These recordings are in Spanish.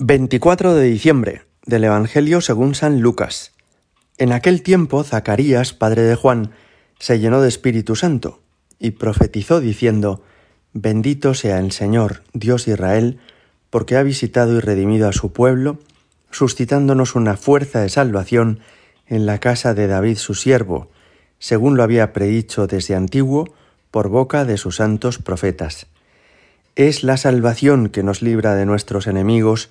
24 de diciembre del Evangelio según San Lucas. En aquel tiempo Zacarías, padre de Juan, se llenó de Espíritu Santo y profetizó diciendo, Bendito sea el Señor, Dios de Israel, porque ha visitado y redimido a su pueblo, suscitándonos una fuerza de salvación en la casa de David su siervo, según lo había predicho desde antiguo por boca de sus santos profetas. Es la salvación que nos libra de nuestros enemigos,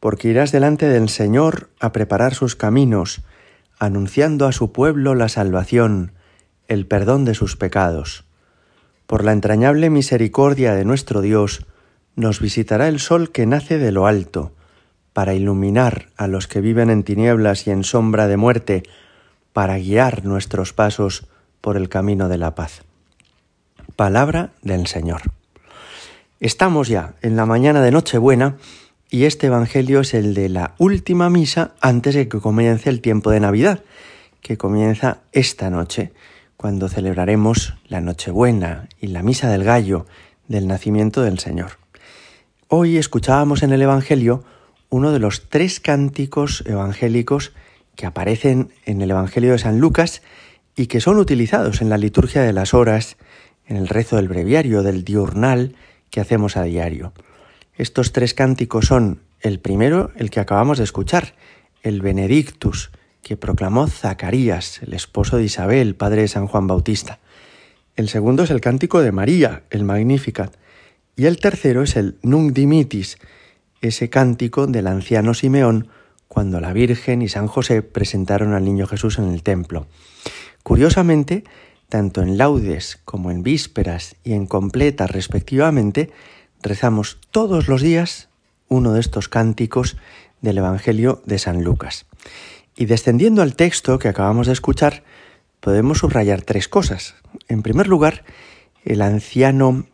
porque irás delante del Señor a preparar sus caminos, anunciando a su pueblo la salvación, el perdón de sus pecados. Por la entrañable misericordia de nuestro Dios, nos visitará el sol que nace de lo alto, para iluminar a los que viven en tinieblas y en sombra de muerte, para guiar nuestros pasos por el camino de la paz. Palabra del Señor. Estamos ya en la mañana de Nochebuena y este Evangelio es el de la última misa antes de que comience el tiempo de Navidad, que comienza esta noche, cuando celebraremos la Nochebuena y la Misa del Gallo del nacimiento del Señor. Hoy escuchábamos en el Evangelio uno de los tres cánticos evangélicos que aparecen en el Evangelio de San Lucas y que son utilizados en la liturgia de las horas, en el rezo del breviario, del diurnal que hacemos a diario. Estos tres cánticos son el primero, el que acabamos de escuchar, el Benedictus, que proclamó Zacarías, el esposo de Isabel, padre de San Juan Bautista. El segundo es el cántico de María, el Magnificat. Y el tercero es el Nunc Dimitis, ese cántico del anciano Simeón cuando la Virgen y San José presentaron al niño Jesús en el templo. Curiosamente, tanto en laudes como en vísperas y en completas respectivamente, rezamos todos los días uno de estos cánticos del Evangelio de San Lucas. Y descendiendo al texto que acabamos de escuchar, podemos subrayar tres cosas. En primer lugar, el anciano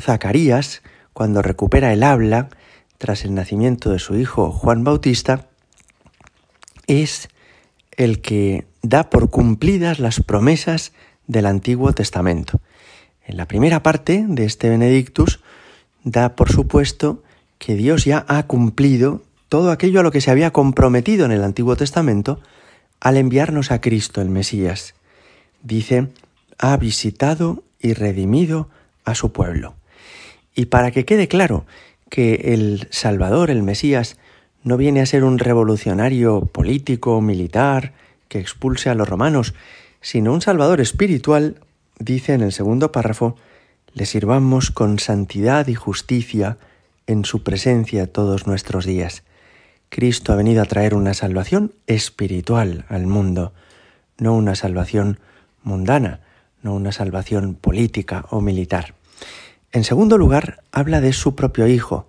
Zacarías, cuando recupera el habla tras el nacimiento de su hijo Juan Bautista, es el que da por cumplidas las promesas del Antiguo Testamento. En la primera parte de este Benedictus da por supuesto que Dios ya ha cumplido todo aquello a lo que se había comprometido en el Antiguo Testamento al enviarnos a Cristo el Mesías. Dice, ha visitado y redimido a su pueblo. Y para que quede claro que el Salvador, el Mesías, no viene a ser un revolucionario político, militar, que expulse a los romanos, sino un Salvador espiritual, dice en el segundo párrafo, le sirvamos con santidad y justicia en su presencia todos nuestros días. Cristo ha venido a traer una salvación espiritual al mundo, no una salvación mundana, no una salvación política o militar. En segundo lugar, habla de su propio Hijo,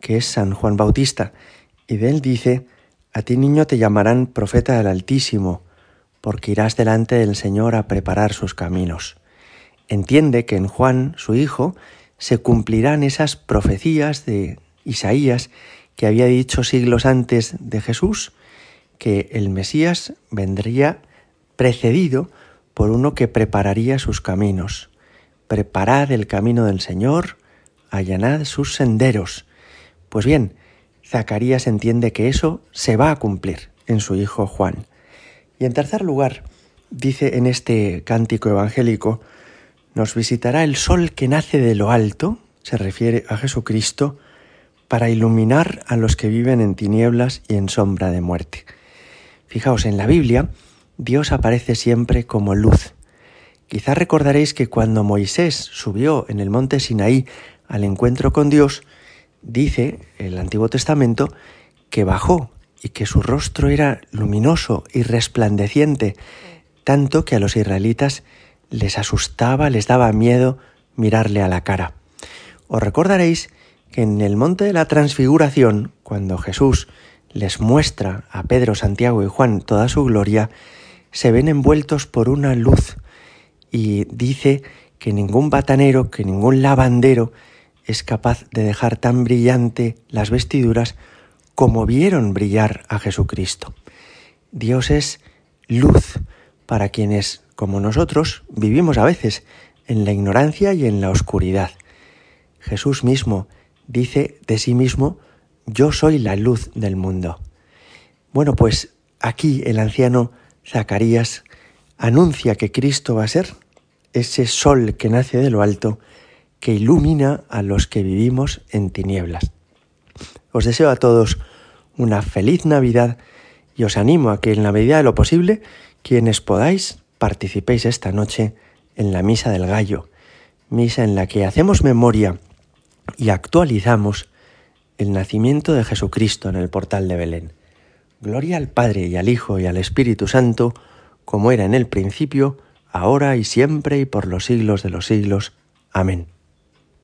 que es San Juan Bautista, y de él dice, A ti niño te llamarán profeta del Altísimo, porque irás delante del Señor a preparar sus caminos entiende que en Juan, su hijo, se cumplirán esas profecías de Isaías que había dicho siglos antes de Jesús, que el Mesías vendría precedido por uno que prepararía sus caminos. Preparad el camino del Señor, allanad sus senderos. Pues bien, Zacarías entiende que eso se va a cumplir en su hijo Juan. Y en tercer lugar, dice en este cántico evangélico, nos visitará el sol que nace de lo alto, se refiere a Jesucristo, para iluminar a los que viven en tinieblas y en sombra de muerte. Fijaos, en la Biblia Dios aparece siempre como luz. Quizá recordaréis que cuando Moisés subió en el monte Sinaí al encuentro con Dios, dice el Antiguo Testamento que bajó y que su rostro era luminoso y resplandeciente, tanto que a los israelitas les asustaba, les daba miedo mirarle a la cara. Os recordaréis que en el monte de la transfiguración, cuando Jesús les muestra a Pedro, Santiago y Juan toda su gloria, se ven envueltos por una luz y dice que ningún batanero, que ningún lavandero es capaz de dejar tan brillante las vestiduras como vieron brillar a Jesucristo. Dios es luz para quienes, como nosotros, vivimos a veces en la ignorancia y en la oscuridad. Jesús mismo dice de sí mismo, yo soy la luz del mundo. Bueno, pues aquí el anciano Zacarías anuncia que Cristo va a ser ese sol que nace de lo alto, que ilumina a los que vivimos en tinieblas. Os deseo a todos una feliz Navidad y os animo a que en la medida de lo posible, quienes podáis, participéis esta noche en la Misa del Gallo, misa en la que hacemos memoria y actualizamos el nacimiento de Jesucristo en el portal de Belén. Gloria al Padre y al Hijo y al Espíritu Santo, como era en el principio, ahora y siempre y por los siglos de los siglos. Amén.